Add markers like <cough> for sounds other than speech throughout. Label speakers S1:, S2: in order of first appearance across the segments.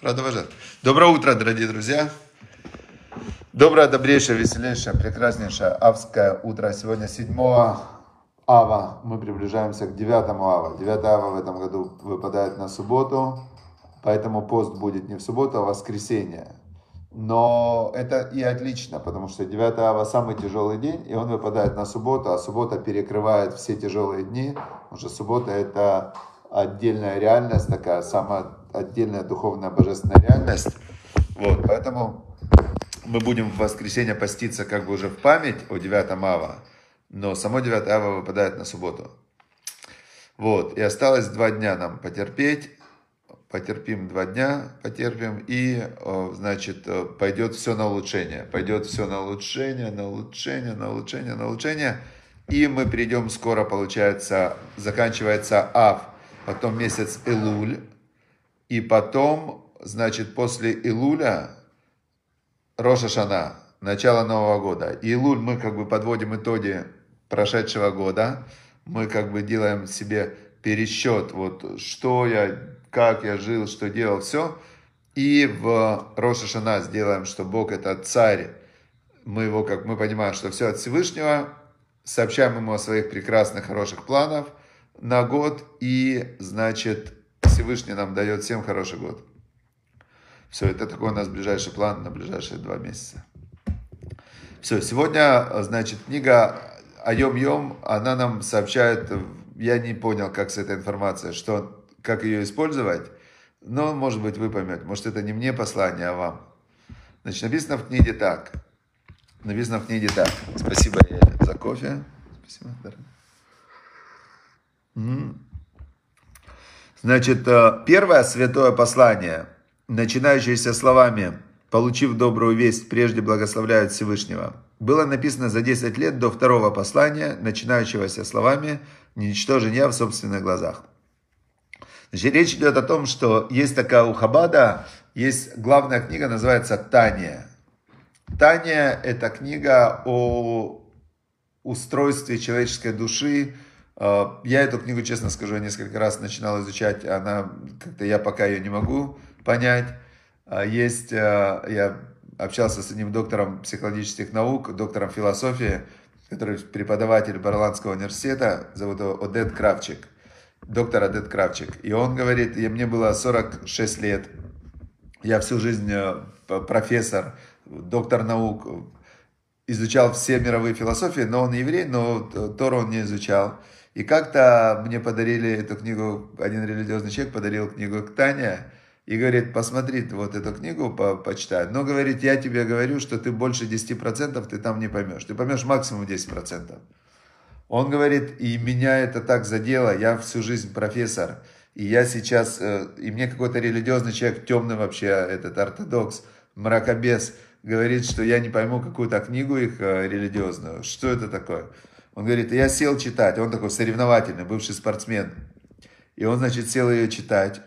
S1: Продолжать. Доброе утро, дорогие друзья. Доброе, добрейшее, веселейшее, прекраснейшее авское утро. Сегодня 7 ава. Мы приближаемся к 9 ава. 9 ава в этом году выпадает на субботу. Поэтому пост будет не в субботу, а в воскресенье. Но это и отлично, потому что 9 ава самый тяжелый день, и он выпадает на субботу, а суббота перекрывает все тяжелые дни, что суббота это отдельная реальность, такая самая отдельная духовная божественная реальность. Вот, поэтому мы будем в воскресенье поститься как бы уже в память о 9 ава, но само 9 ава выпадает на субботу. Вот, и осталось два дня нам потерпеть, потерпим два дня, потерпим, и, значит, пойдет все на улучшение, пойдет все на улучшение, на улучшение, на улучшение, на улучшение, и мы придем скоро, получается, заканчивается Ав, потом месяц Илуль, и потом, значит, после Илуля, Роша Шана, начало Нового года. Илуль мы как бы подводим итоги прошедшего года, мы как бы делаем себе пересчет, вот что я, как я жил, что делал, все. И в Роша Шана сделаем, что Бог это царь, мы его, как мы понимаем, что все от Всевышнего, сообщаем ему о своих прекрасных, хороших планах на год, и, значит, Всевышний нам дает всем хороший год. Все, это такой у нас ближайший план на ближайшие два месяца. Все, сегодня, значит, книга Айом Йом, она нам сообщает, я не понял, как с этой информацией, что, как ее использовать, но, может быть, вы поймете, может, это не мне послание, а вам. Значит, написано в книге так. Написано в книге так. Спасибо за кофе. Спасибо, дорогой. Значит, э, первое святое послание, начинающееся словами «Получив добрую весть, прежде благословляют Всевышнего», было написано за 10 лет до второго послания, начинающегося словами «Не я в собственных глазах». Значит, речь идет о том, что есть такая у Хабада, есть главная книга, называется «Тания». Тания – это книга о устройстве человеческой души, я эту книгу, честно скажу, несколько раз начинал изучать, она как-то я пока ее не могу понять. А, есть, а, я общался с одним доктором психологических наук, доктором философии, который преподаватель Барландского университета, зовут его Одет Кравчик, доктор Одет Кравчик. И он говорит, и мне было 46 лет, я всю жизнь э, профессор, доктор наук, изучал все мировые философии, но он еврей, но Тору он не изучал. И как-то мне подарили эту книгу, один религиозный человек подарил книгу к Тане, и говорит, посмотри вот эту книгу, по почитай. Но, говорит, я тебе говорю, что ты больше 10% ты там не поймешь. Ты поймешь максимум 10%. Он говорит, и меня это так задело, я всю жизнь профессор, и я сейчас, э, и мне какой-то религиозный человек, темный вообще, этот ортодокс, мракобес, говорит, что я не пойму какую-то книгу их э, религиозную. Что это такое? Он говорит, я сел читать. Он такой соревновательный, бывший спортсмен. И он, значит, сел ее читать.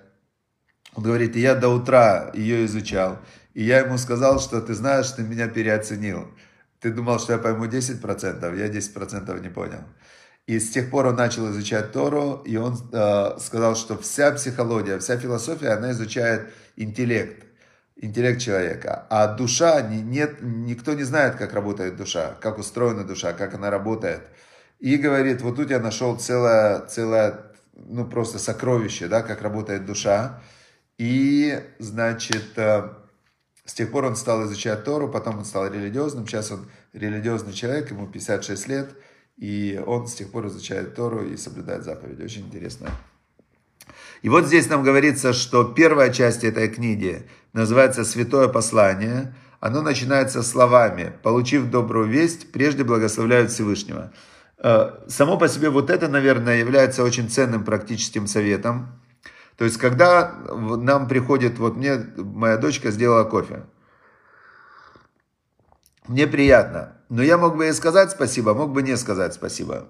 S1: Он говорит, я до утра ее изучал. И я ему сказал, что ты знаешь, ты меня переоценил. Ты думал, что я пойму 10%, я 10% не понял. И с тех пор он начал изучать Тору, и он э, сказал, что вся психология, вся философия, она изучает интеллект интеллект человека. А душа, нет, никто не знает, как работает душа, как устроена душа, как она работает. И говорит, вот тут я нашел целое, целое ну просто сокровище, да, как работает душа. И, значит, э, с тех пор он стал изучать Тору, потом он стал религиозным, сейчас он религиозный человек, ему 56 лет, и он с тех пор изучает Тору и соблюдает заповеди. Очень интересно. И вот здесь нам говорится, что первая часть этой книги называется «Святое послание». Оно начинается словами «Получив добрую весть, прежде благословляют Всевышнего». Э, само по себе вот это, наверное, является очень ценным практическим советом. То есть, когда нам приходит, вот мне моя дочка сделала кофе, мне приятно, но я мог бы ей сказать спасибо, мог бы не сказать спасибо.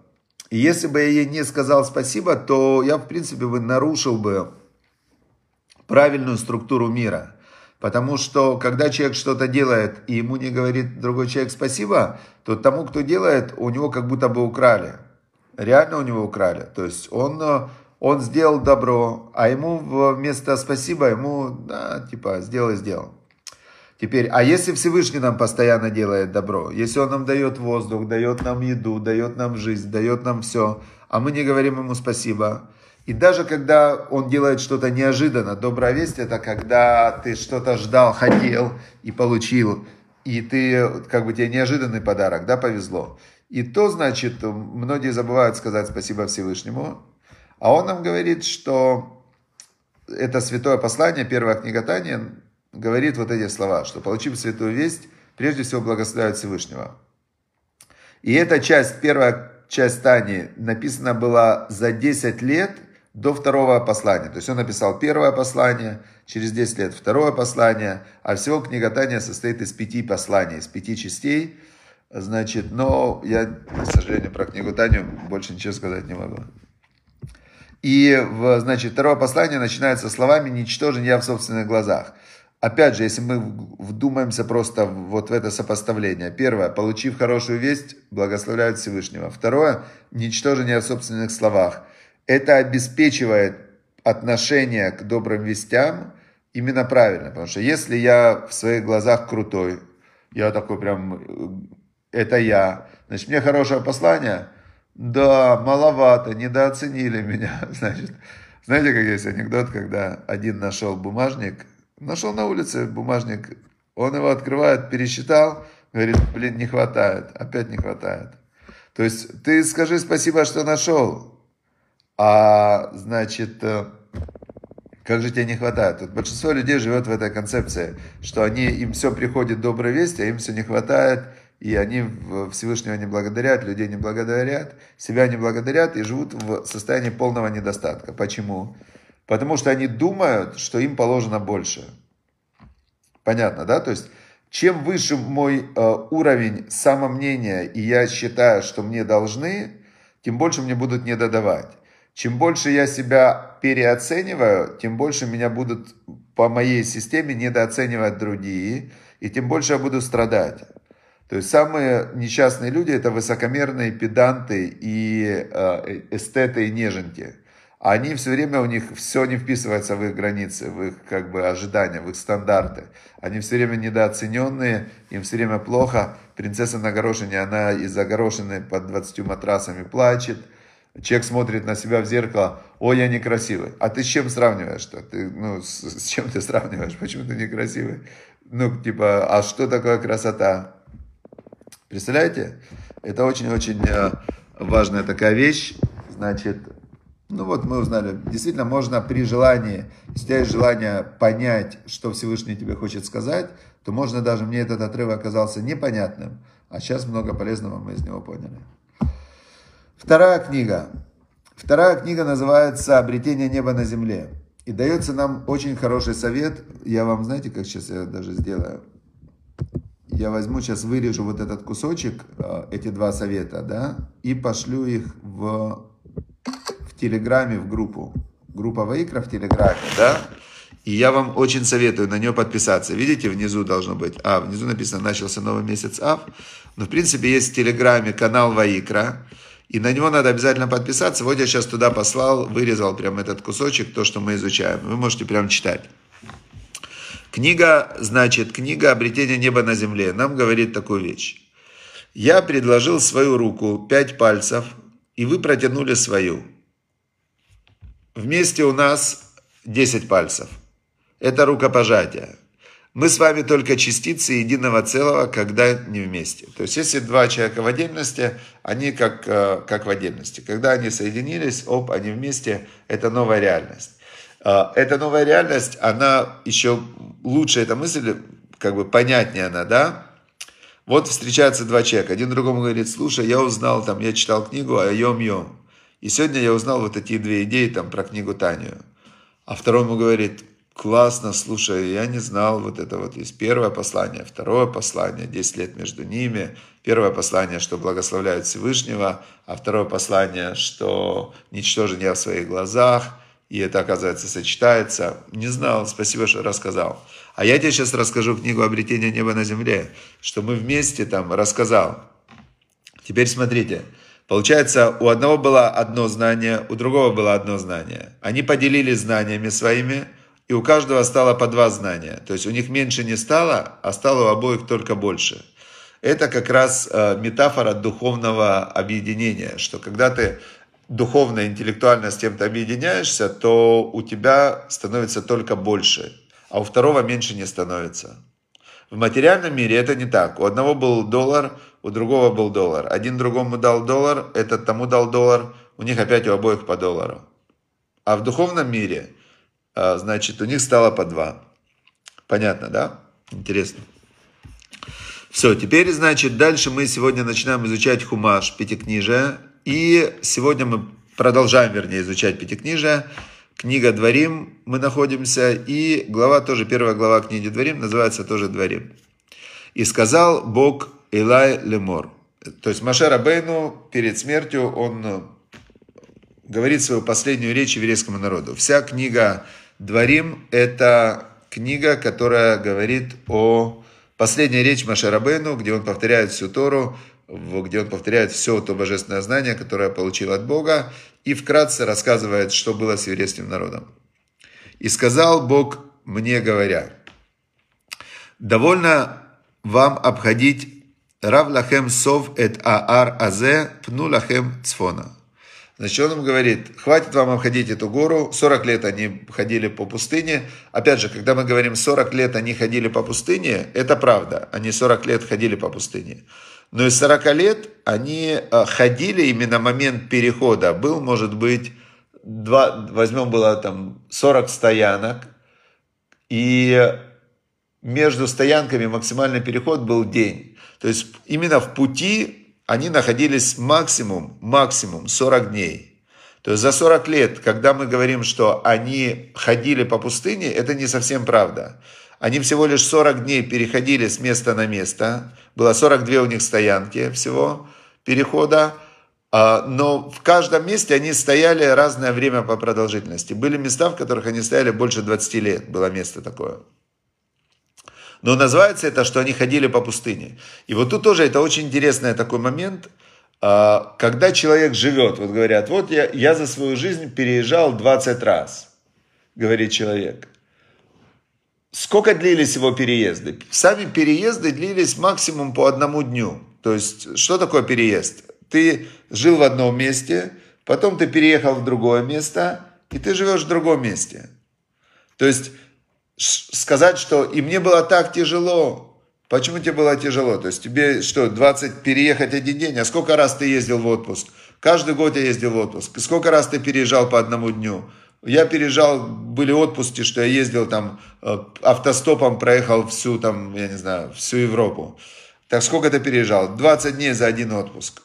S1: И если бы я ей не сказал спасибо, то я, в принципе, бы нарушил бы правильную структуру мира. Потому что, когда человек что-то делает, и ему не говорит другой человек спасибо, то тому, кто делает, у него как будто бы украли. Реально у него украли. То есть он, он сделал добро, а ему вместо спасибо, ему, да, типа, сделал и сделал. Теперь, а если Всевышний нам постоянно делает добро, если Он нам дает воздух, дает нам еду, дает нам жизнь, дает нам все, а мы не говорим Ему спасибо, и даже когда Он делает что-то неожиданно, добрая весть это когда ты что-то ждал, хотел и получил, и ты, как бы тебе неожиданный подарок, да, повезло. И то, значит, многие забывают сказать спасибо Всевышнему, а он нам говорит, что это святое послание, первая книга Тания, говорит вот эти слова, что получив святую весть, прежде всего благословляют Всевышнего. И эта часть, первая часть Тани написана была за 10 лет до второго послания. То есть он написал первое послание, через 10 лет второе послание, а всего книга Тания состоит из пяти посланий, из пяти частей. Значит, но я, к сожалению, про книгу Таню больше ничего сказать не могу. И, значит, второе послание начинается словами «Ничтожен я в собственных глазах». Опять же, если мы вдумаемся просто вот в это сопоставление. Первое, получив хорошую весть, благословляют Всевышнего. Второе, ничтожение в собственных словах. Это обеспечивает отношение к добрым вестям именно правильно. Потому что если я в своих глазах крутой, я такой прям, это я, значит, мне хорошее послание, да, маловато, недооценили меня, <laughs> значит. Знаете, как есть анекдот, когда один нашел бумажник, Нашел на улице бумажник, он его открывает, пересчитал, говорит, блин, не хватает, опять не хватает. То есть ты скажи спасибо, что нашел, а значит, э, как же тебе не хватает? Вот большинство людей живет в этой концепции, что они, им все приходит добрая весть, а им все не хватает, и они Всевышнего не благодарят, людей не благодарят, себя не благодарят и живут в состоянии полного недостатка. Почему? Потому что они думают, что им положено больше. Понятно, да? То есть, чем выше мой э, уровень самомнения, и я считаю, что мне должны, тем больше мне будут не додавать. Чем больше я себя переоцениваю, тем больше меня будут по моей системе недооценивать другие, и тем больше я буду страдать. То есть самые несчастные люди это высокомерные педанты и э, эстеты и неженки они все время, у них все не вписывается в их границы, в их как бы ожидания, в их стандарты. Они все время недооцененные, им все время плохо. Принцесса на горошине, она из-за горошины под 20 матрасами плачет. Человек смотрит на себя в зеркало, ой, я некрасивый. А ты с чем сравниваешь-то? Ты, ну, с, с чем ты сравниваешь? Почему ты некрасивый? Ну, типа, а что такое красота? Представляете? Это очень-очень э, важная такая вещь. Значит, ну вот мы узнали, действительно можно при желании, если есть желание понять, что Всевышний тебе хочет сказать, то можно даже, мне этот отрывок оказался непонятным, а сейчас много полезного мы из него поняли. Вторая книга. Вторая книга называется «Обретение неба на земле». И дается нам очень хороший совет. Я вам, знаете, как сейчас я даже сделаю? Я возьму, сейчас вырежу вот этот кусочек, э, эти два совета, да, и пошлю их в Телеграме в группу. Группа Ваикра в Телеграме, да? И я вам очень советую на нее подписаться. Видите, внизу должно быть, а, внизу написано, начался новый месяц Ав. Но, в принципе, есть в Телеграме канал Ваикра, и на него надо обязательно подписаться. Вот я сейчас туда послал, вырезал прям этот кусочек, то, что мы изучаем. Вы можете прям читать. Книга, значит, книга «Обретение неба на земле» нам говорит такую вещь. Я предложил свою руку, пять пальцев, и вы протянули свою. Вместе у нас 10 пальцев. Это рукопожатие. Мы с вами только частицы единого целого, когда не вместе. То есть, если два человека в отдельности, они как, э, как в отдельности. Когда они соединились, оп, они вместе, это новая реальность. Э, эта новая реальность, она еще лучше, эта мысль, как бы понятнее она, да? Вот встречаются два человека. Один другому говорит, слушай, я узнал, там, я читал книгу о Йом-Йом. И сегодня я узнал вот эти две идеи там про книгу Танию. А второму говорит, классно, слушай, я не знал вот это вот есть первое послание, второе послание, 10 лет между ними. Первое послание, что благословляют Всевышнего, а второе послание, что ничтожен я в своих глазах, и это, оказывается, сочетается. Не знал, спасибо, что рассказал. А я тебе сейчас расскажу книгу «Обретение неба на земле», что мы вместе там рассказал. Теперь смотрите, Получается, у одного было одно знание, у другого было одно знание. Они поделились знаниями своими, и у каждого стало по два знания. То есть у них меньше не стало, а стало у обоих только больше. Это как раз э, метафора духовного объединения, что когда ты духовно, интеллектуально с кем-то объединяешься, то у тебя становится только больше, а у второго меньше не становится. В материальном мире это не так. У одного был доллар, у другого был доллар. Один другому дал доллар, этот тому дал доллар, у них опять у обоих по доллару. А в духовном мире, а, значит, у них стало по два. Понятно, да? Интересно. Все, теперь, значит, дальше мы сегодня начинаем изучать Хумаш, Пятикнижие. И сегодня мы продолжаем, вернее, изучать Пятикнижие. Книга Дворим мы находимся, и глава тоже, первая глава книги Дворим называется тоже Дворим. «И сказал Бог Илай Лемор». То есть Маше Рабейну перед смертью он э, говорит свою последнюю речь еврейскому народу. Вся книга Дворим – это книга, которая говорит о последней речи Маше Рабейну, где он повторяет всю Тору, где он повторяет все то божественное знание, которое получил от Бога, и вкратце рассказывает, что было с еврейским народом. «И сказал Бог мне, говоря, довольно вам обходить Рав лахем сов эт аар азе пну лахем цфона». Значит, он им говорит, хватит вам обходить эту гору. 40 лет они ходили по пустыне. Опять же, когда мы говорим 40 лет они ходили по пустыне, это правда. Они 40 лет ходили по пустыне. Но из 40 лет они э, ходили, именно момент перехода был, может быть, два, возьмем было там 40 стоянок, и между стоянками максимальный переход был день. То есть именно в пути они находились максимум, максимум 40 дней. То есть за 40 лет, когда мы говорим, что они ходили по пустыне, это не совсем правда. Они всего лишь 40 дней переходили с места на место. Было 42 у них стоянки всего перехода. А, но в каждом месте они стояли разное время по продолжительности. Были места, в которых они стояли больше 20 лет. Было место такое. Но называется это, что они ходили по пустыне. И вот тут тоже это очень интересный такой момент, а, когда человек живет, вот говорят, вот я, я за свою жизнь переезжал 20 раз, говорит человек. Сколько длились его переезды? Сами переезды длились максимум по одному дню. То есть, что такое переезд? Ты жил в одном месте, потом ты переехал в другое место, и ты живешь в другом месте. То есть, сказать, что и мне было так тяжело. Почему тебе было тяжело? То есть, тебе что, 20 переехать один день? А сколько раз ты ездил в отпуск? Каждый год я ездил в отпуск. Сколько раз ты переезжал по одному дню? Я переезжал, были отпуски, что я ездил там э, автостопом, проехал всю там, я не знаю, всю Европу. Так сколько ты переезжал? 20 дней за один отпуск.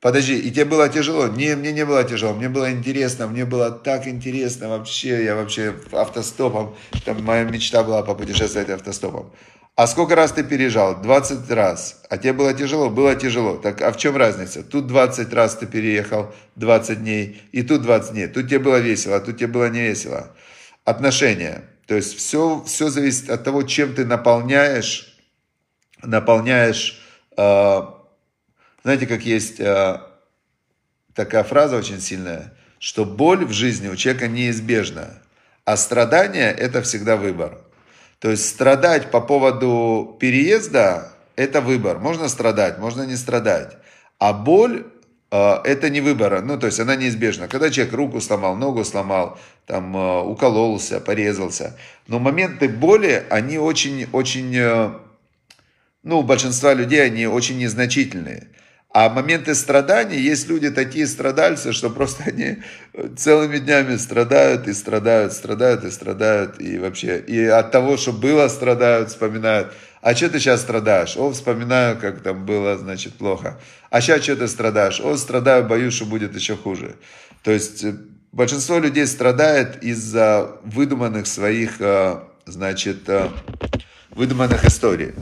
S1: Подожди, и тебе было тяжело? Не, мне не было тяжело, мне было интересно, мне было так интересно вообще, я вообще автостопом, там моя мечта была попутешествовать автостопом. А сколько раз ты переезжал? 20 раз. А тебе было тяжело? Было тяжело. Так а в чем разница? Тут 20 раз ты переехал, 20 дней, и тут 20 дней. Тут тебе было весело, а тут тебе было не весело. Отношения. То есть все, все зависит от того, чем ты наполняешь, наполняешь, э, знаете, как есть э, такая фраза очень сильная, что боль в жизни у человека неизбежна, а страдание – это всегда выбор. То есть страдать по поводу переезда – это выбор. Можно страдать, можно не страдать. А боль э, это не выбор, ну, то есть она неизбежна. Когда человек руку сломал, ногу сломал, там, э, укололся, порезался. Но моменты боли, они очень, очень, э, ну, у большинства людей они очень незначительные. А моменты страданий, есть люди такие страдальцы, что просто они целыми днями страдают и страдают, страдают и страдают. И вообще, и от того, что было, страдают, вспоминают. А что ты сейчас страдаешь? О, вспоминаю, как там было, значит, плохо. А сейчас что ты страдаешь? О, страдаю, боюсь, что будет еще хуже. То есть, э, большинство людей страдает из-за выдуманных своих, э, значит, э, выдуманных историй.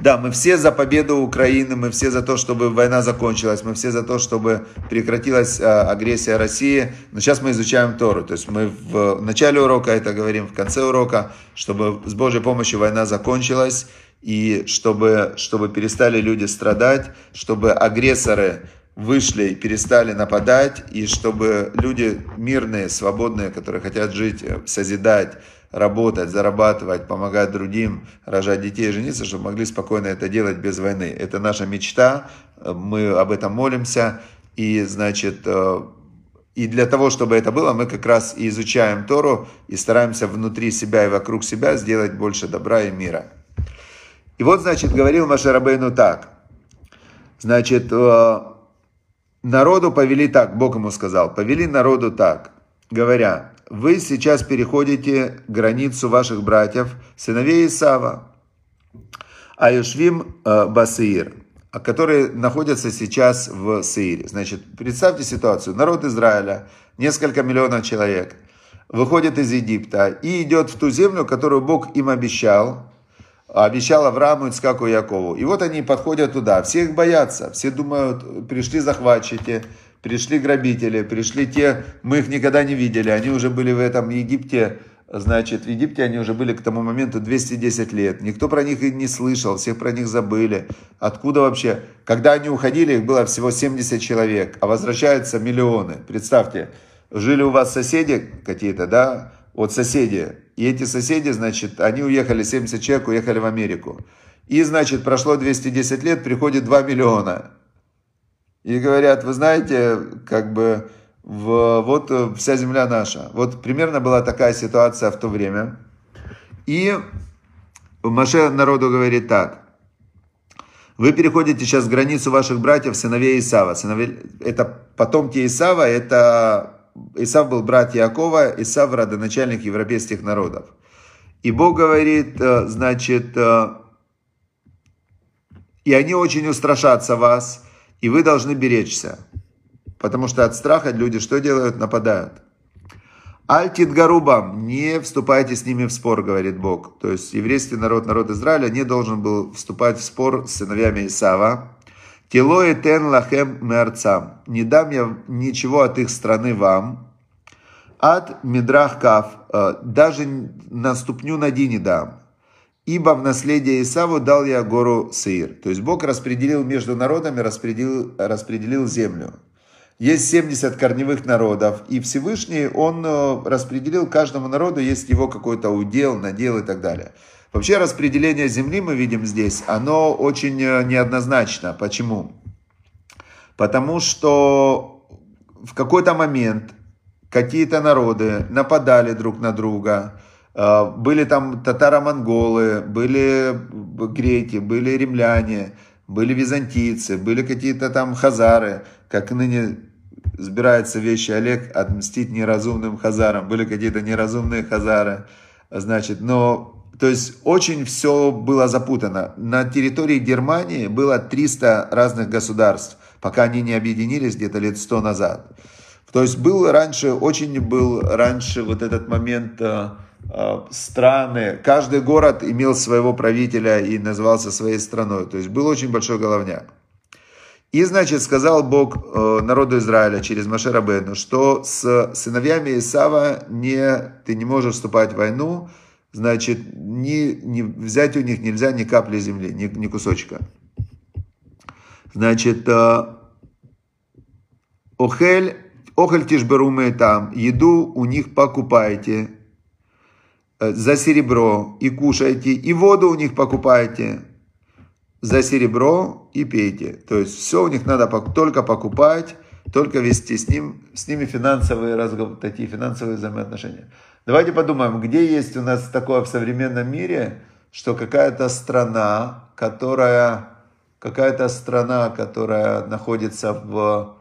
S1: Да, мы все за победу Украины, мы все за то, чтобы война закончилась, мы все за то, чтобы прекратилась а, агрессия России. Но сейчас мы изучаем Тору. То есть мы в начале урока это говорим, в конце урока, чтобы с Божьей помощью война закончилась, и чтобы, чтобы перестали люди страдать, чтобы агрессоры вышли и перестали нападать, и чтобы люди мирные, свободные, которые хотят жить, э, созидать, работать, зарабатывать, помогать другим, рожать детей, жениться, чтобы могли спокойно это делать без войны. Это наша мечта, мы об этом молимся, и, значит, э, и для того, чтобы это было, мы как раз и изучаем Тору и стараемся внутри себя и вокруг себя сделать больше добра и мира. И вот, значит, говорил Машарабейну так. Значит, э, народу повели так, Бог ему сказал, повели народу так, говоря, вы сейчас переходите границу ваших братьев, сыновей Исава, Аюшвим э, Басеир, которые находятся сейчас в Сеире. Значит, представьте ситуацию, народ Израиля, несколько миллионов человек, выходит из Египта и идет в ту землю, которую Бог им обещал, обещал Аврааму, Ицкаку и Якову. И вот они подходят туда, все их боятся, все думают, пришли захватчики, пришли грабители, пришли те, мы их никогда не видели, они уже были в этом Египте, значит, в Египте они уже были к тому моменту 210 лет, никто про них и не слышал, всех про них забыли, откуда вообще, когда они уходили, их было всего 70 человек, а возвращаются миллионы, представьте, жили у вас соседи какие-то, да, вот соседи, и эти соседи, значит, они уехали, 70 человек уехали в Америку. И, значит, прошло 210 лет, приходит 2 миллиона. И говорят, вы знаете, как бы, в, вот вся земля наша. Вот примерно была такая ситуация в то время. И Маше народу говорит так. Вы переходите сейчас границу ваших братьев, сыновей Исава. Сыновей, это потомки Исава, это Исав был брат Якова, Исав родоначальник европейских народов. И Бог говорит, э, значит, э, и они очень устрашатся вас, и вы должны беречься. Потому что от страха люди что делают? Нападают. Альтит Гарубам, не вступайте с ними в спор, говорит Бог. То есть еврейский народ, народ Израиля не должен был вступать в спор с сыновьями Исава. Тело тен лахем мерцам. Не дам я ничего от их страны вам. От мидрах кав. Э, даже на ступню ноги не дам. Ибо в наследие Исаву дал я гору Сеир. То есть Бог распределил между народами, распределил, распределил землю. Есть 70 корневых народов, и Всевышний, он э, распределил каждому народу, есть его какой-то удел, надел и так далее. Вообще распределение земли мы видим здесь, оно очень э, неоднозначно. Почему? Потому что в какой-то момент какие-то народы нападали друг на друга, были там татаро-монголы, были греки, были римляне, были византийцы, были какие-то там хазары, как ныне сбирается вещи Олег отмстить неразумным хазарам, были какие-то неразумные хазары, значит, но то есть очень все было запутано. На территории Германии было 300 разных государств, пока они не объединились где-то лет 100 назад. То есть был раньше, очень был раньше вот этот момент э, э, страны. Каждый город имел своего правителя и назывался своей страной. То есть был очень большой головняк. И, значит, сказал Бог э, народу Израиля через Машера Бену, что с сыновьями Исава не, ты не можешь вступать в войну, значит, не, не, взять у них нельзя ни капли земли, ни, ни кусочка. Значит, э, охель, охель тишберумы там, еду у них покупайте э, за серебро и кушайте, и воду у них покупайте за серебро и пейте. То есть все у них надо только покупать, только вести с, ним, с ними финансовые разговоры, такие финансовые взаимоотношения. Давайте подумаем, где есть у нас такое в современном мире, что какая-то страна, которая, какая-то страна, которая находится в...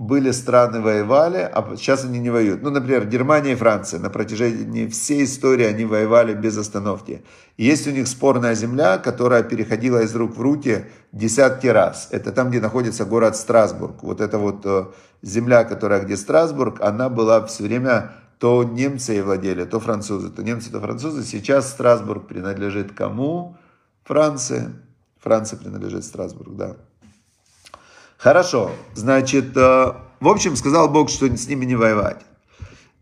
S1: Были страны воевали, а сейчас они не воюют. Ну, например, Германия и Франция. На протяжении всей истории они воевали без остановки. Есть у них спорная земля, которая переходила из рук в руки десятки раз. Это там, где находится город Страсбург. Вот эта вот э, земля, которая где Страсбург, она была все время то немцы и владели, то французы, то немцы, то французы. Сейчас Страсбург принадлежит кому? Франции. Франция принадлежит Страсбург, да. Хорошо, значит, э, в общем, сказал Бог, что с ними не воевать.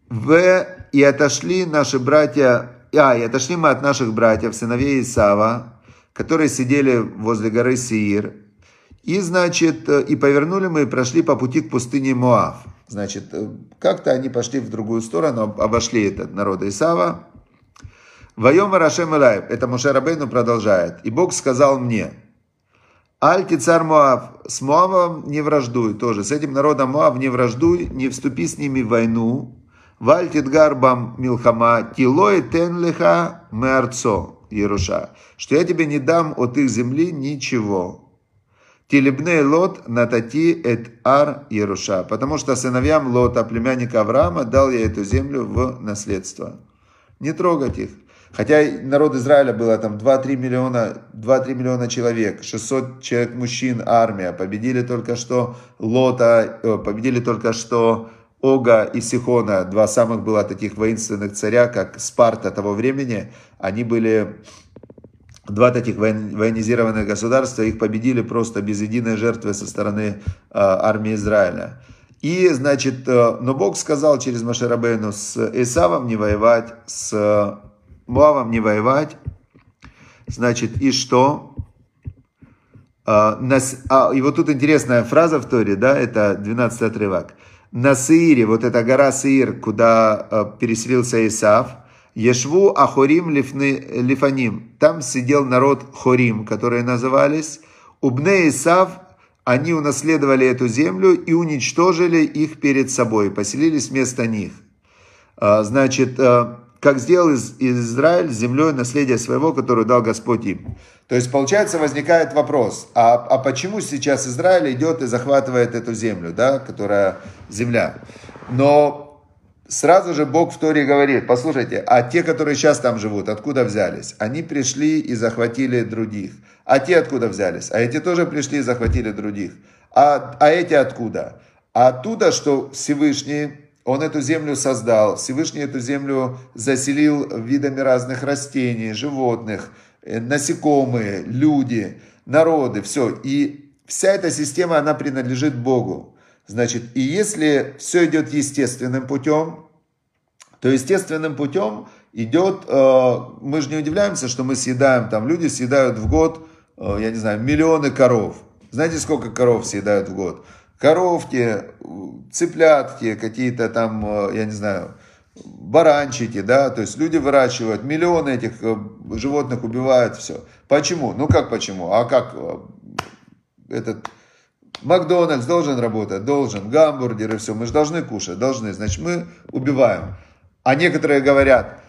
S1: В, и отошли наши братья, а, и отошли мы от наших братьев, сыновей Исава, которые сидели возле горы Сиир, И, значит, и повернули мы и прошли по пути к пустыне Моав. Значит, как-то они пошли в другую сторону, обошли этот народ Исава. Воем Рашем Илай, это Муше Рабейну продолжает. И Бог сказал мне, Альти царь Моав, с Моавом не враждуй тоже, с этим народом Моав не враждуй, не вступи с ними в войну. Вальтит гарбам милхама, тилой тенлиха меарцо, Еруша, что я тебе не дам от их земли ничего. Тилибней Лот натати эт ар Еруша, потому что сыновьям Лота, племянника Авраама, дал я эту землю в наследство. Не трогать их. Хотя народ Израиля было там 2-3 миллиона, 2-3 миллиона человек, 600 человек мужчин, армия. Победили только что Лота, э, победили только что Ога и Сихона, два самых было таких воинственных царя, как Спарта того времени. Они были два таких военизированных государства, их победили просто без единой жертвы со стороны э, армии Израиля. И, значит, э, но Бог сказал через Машерабейну с Исавом не воевать, с Муавом не воевать. Значит, и что? А, а, и вот тут интересная фраза в Торе, да, это 12 отрывок. На Саире, вот эта гора Саир, куда а, переселился Исав, Ешву Ахорим Лифаним. Там сидел народ Хорим, которые назывались. Убне Исав, они унаследовали эту землю и уничтожили их перед собой, поселились вместо них. Значит, как сделал из, Израиль землей наследие своего, которое дал Господь им. То есть, получается, возникает вопрос, а, а почему сейчас Израиль идет и захватывает эту землю, да, которая земля? Но сразу же Бог в Торе говорит, послушайте, а те, которые сейчас там живут, откуда взялись? Они пришли и захватили других. А те откуда взялись? А эти тоже пришли и захватили других. А, а эти откуда? А оттуда, что Всевышний он эту землю создал, Всевышний эту землю заселил видами разных растений, животных, э, насекомые, люди, народы, все. И вся эта система, она принадлежит Богу. Значит, и если все идет естественным путем, то естественным путем идет, э, мы же не удивляемся, что мы съедаем, там люди съедают в год, э, я не знаю, миллионы коров. Знаете, сколько коров съедают в год? Коровки, цыплятки, какие-то там, э, я не знаю, баранчики, да, то есть люди выращивают, миллионы этих э, животных убивают, все. Почему? Ну как почему? А как э, этот Макдональдс должен работать, должен, гамбургеры, все, мы же должны кушать, должны, значит мы убиваем. А некоторые говорят,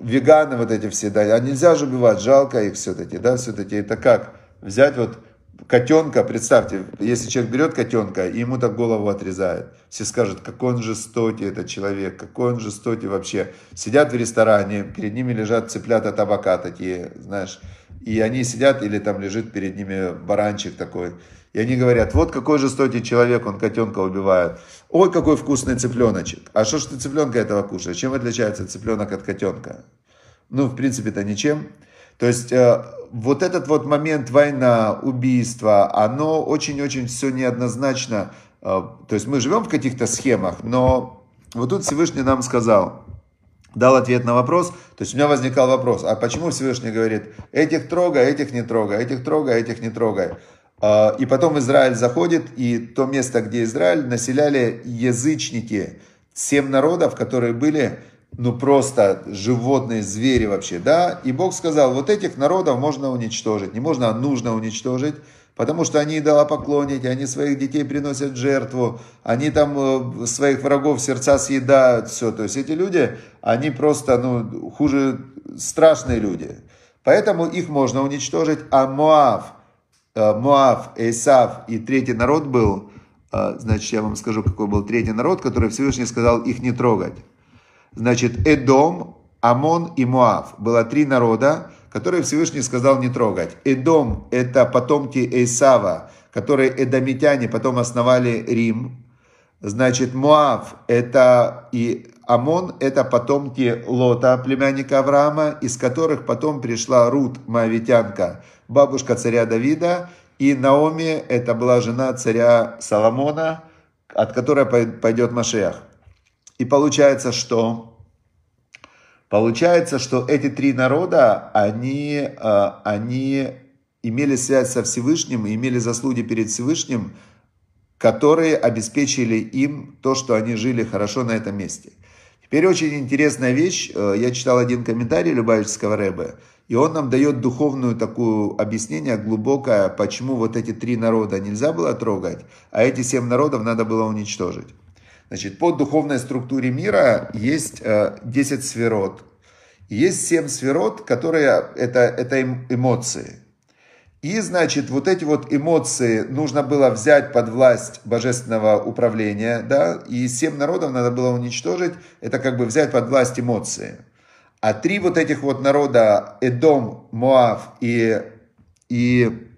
S1: веганы вот эти все, да, а нельзя же убивать, жалко их все-таки, да, все-таки это как взять вот котенка, представьте, если человек берет котенка и ему так голову отрезает, все скажут, какой он жестокий этот человек, какой он жестокий вообще. Сидят в ресторане, перед ними лежат цыплята табака такие, знаешь, и они сидят, или там лежит перед ними баранчик такой, и они говорят, вот какой жестокий человек, он котенка убивает. Ой, какой вкусный цыпленочек. А что ж ты цыпленка этого кушаешь? Чем отличается цыпленок от котенка? Ну, в принципе-то ничем. То есть э, вот этот вот момент война, убийство, оно очень-очень все неоднозначно. Э, то есть мы живем в каких-то схемах, но вот тут Всевышний нам сказал, дал ответ на вопрос. То есть у меня возникал вопрос, а почему Всевышний говорит, этих трогай, этих не трогай, этих трогай, этих не трогай. Э, и потом Израиль заходит, и то место, где Израиль, населяли язычники, семь народов, которые были ну просто животные, звери вообще, да. И Бог сказал, вот этих народов можно уничтожить. Не можно, а нужно уничтожить, потому что они идолопоклонники, они своих детей приносят жертву, они там э, своих врагов сердца съедают, все. То есть эти люди, они просто, ну, хуже, страшные люди. Поэтому их можно уничтожить, а Моав, э, Моав, Эйсав и третий народ был, э, значит, я вам скажу, какой был третий народ, который Всевышний сказал их не трогать. Значит, Эдом, Амон и Моав. Было три народа, которые Всевышний сказал не трогать. Эдом – это потомки Эйсава, которые эдомитяне потом основали Рим. Значит, Моав – это и Амон – это потомки Лота, племянника Авраама, из которых потом пришла Рут, моавитянка, бабушка царя Давида, и Наоми – это была жена царя Соломона, от которой пойдет Машех. И получается, что получается, что эти три народа, они, э, они имели связь со Всевышним имели заслуги перед Всевышним, которые обеспечили им то, что они жили хорошо на этом месте. Теперь очень интересная вещь. Э, я читал один комментарий Любавического Рэбе, и он нам дает духовную такую объяснение глубокое, почему вот эти три народа нельзя было трогать, а эти семь народов надо было уничтожить. Значит, по духовной структуре мира есть 10 э, сферот. Есть 7 сферот, которые это, это эмоции. И, значит, вот эти вот эмоции нужно было взять под власть божественного управления, да, и семь народов надо было уничтожить, это как бы взять под власть эмоции. А три вот этих вот народа, Эдом, Моав и, и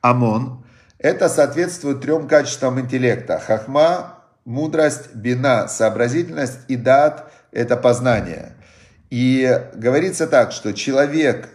S1: Амон, это соответствует трем качествам интеллекта. Хахма, мудрость, бина, сообразительность и дат – это познание. И говорится так, что человек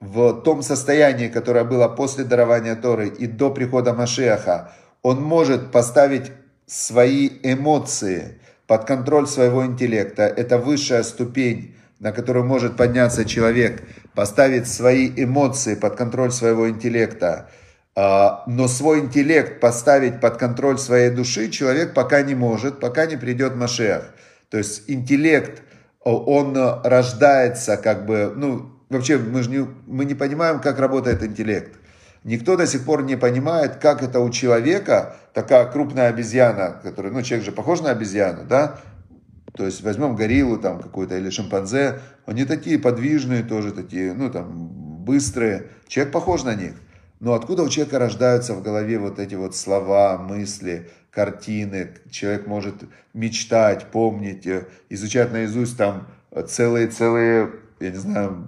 S1: в том состоянии, которое было после дарования Торы и до прихода Машеха, он может поставить свои эмоции под контроль своего интеллекта. Это высшая ступень, на которую может подняться человек, поставить свои эмоции под контроль своего интеллекта. А, но свой интеллект поставить под контроль своей души человек пока не может, пока не придет Машех. То есть интеллект, он рождается как бы, ну, вообще мы же не, мы не понимаем, как работает интеллект. Никто до сих пор не понимает, как это у человека, такая крупная обезьяна, которая, ну, человек же похож на обезьяну, да, то есть возьмем гориллу там какую-то или шимпанзе, они такие подвижные тоже, такие, ну, там, быстрые. Человек похож на них. Но откуда у человека рождаются в голове вот эти вот слова, мысли, картины? Человек может мечтать, помнить, э, изучать наизусть там целые-целые, я не знаю,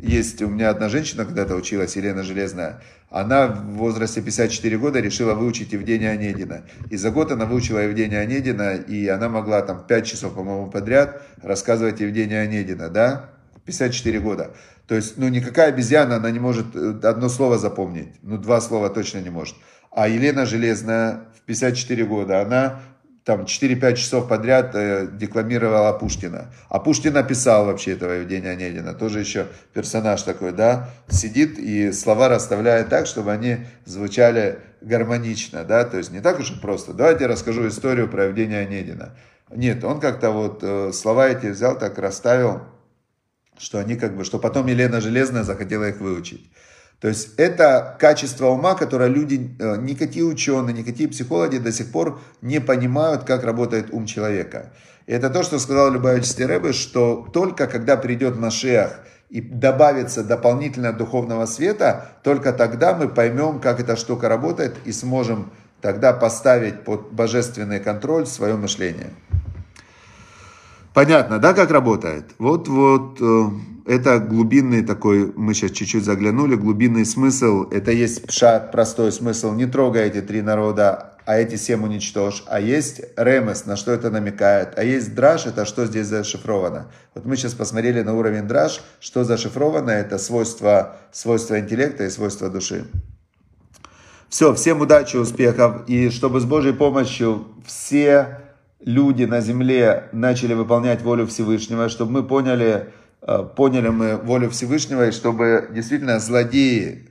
S1: есть у меня одна женщина когда-то училась, Елена Железная, она в возрасте 54 года решила выучить Евгения Онегина. И за год она выучила Евгения Онегина, и она могла там 5 часов, по-моему, подряд рассказывать Евгения Онегина, да? 54 года. То есть, ну, никакая обезьяна, она не может э, одно слово запомнить. Ну, два слова точно не может. А Елена Железная в 54 года, она там 4-5 часов подряд э, декламировала Пушкина. А Пушкин написал вообще этого Евгения Онегина, тоже еще персонаж такой, да, сидит и слова расставляет так, чтобы они звучали гармонично, да, то есть не так уж и просто. Давайте я расскажу историю про Евгения Онегина. Нет, он как-то вот э, слова эти взял, так расставил, что они как бы, что потом Елена Железная захотела их выучить. То есть это качество ума, которое люди, э, никакие ученые, никакие психологи до сих пор не понимают, как работает ум человека. И это то, что сказал Любавич Рэбе, что только когда придет Машех и добавится дополнительно духовного света, только тогда мы поймем, как эта штука работает и сможем тогда поставить под божественный контроль свое мышление. Понятно, да, как работает? Вот-вот э, это глубинный такой, мы сейчас чуть-чуть заглянули, глубинный смысл, это есть пшат, простой смысл, не трогай эти три народа, а эти семь уничтожь. А есть ремес, на что это намекает. А есть драж, это что здесь зашифровано. Вот мы сейчас посмотрели на уровень драж, что зашифровано, это свойство, свойство интеллекта и свойство души. Все, всем удачи, успехов, и чтобы с Божьей помощью все люди на земле начали выполнять волю Всевышнего, чтобы мы поняли, Э, поняли мы волю Всевышнего, и чтобы действительно злодеи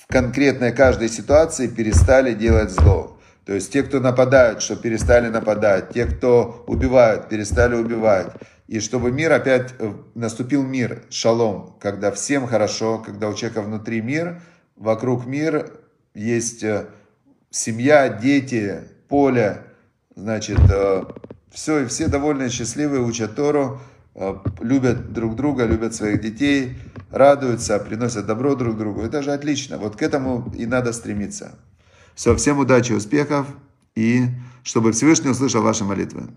S1: в конкретной каждой ситуации перестали делать зло. То есть те, кто нападают, что перестали нападать, те, кто убивают, перестали убивать. И чтобы мир опять, э, наступил мир, шалом, когда всем хорошо, когда у человека внутри мир, вокруг мир, есть э, семья, дети, поле, значит, все, и все довольны, счастливые, учат Тору, Э, любят друг друга, любят своих детей, радуются, приносят добро друг другу. Это же отлично. Вот к этому и надо стремиться. Все, всем удачи, успехов и чтобы Всевышний услышал ваши молитвы.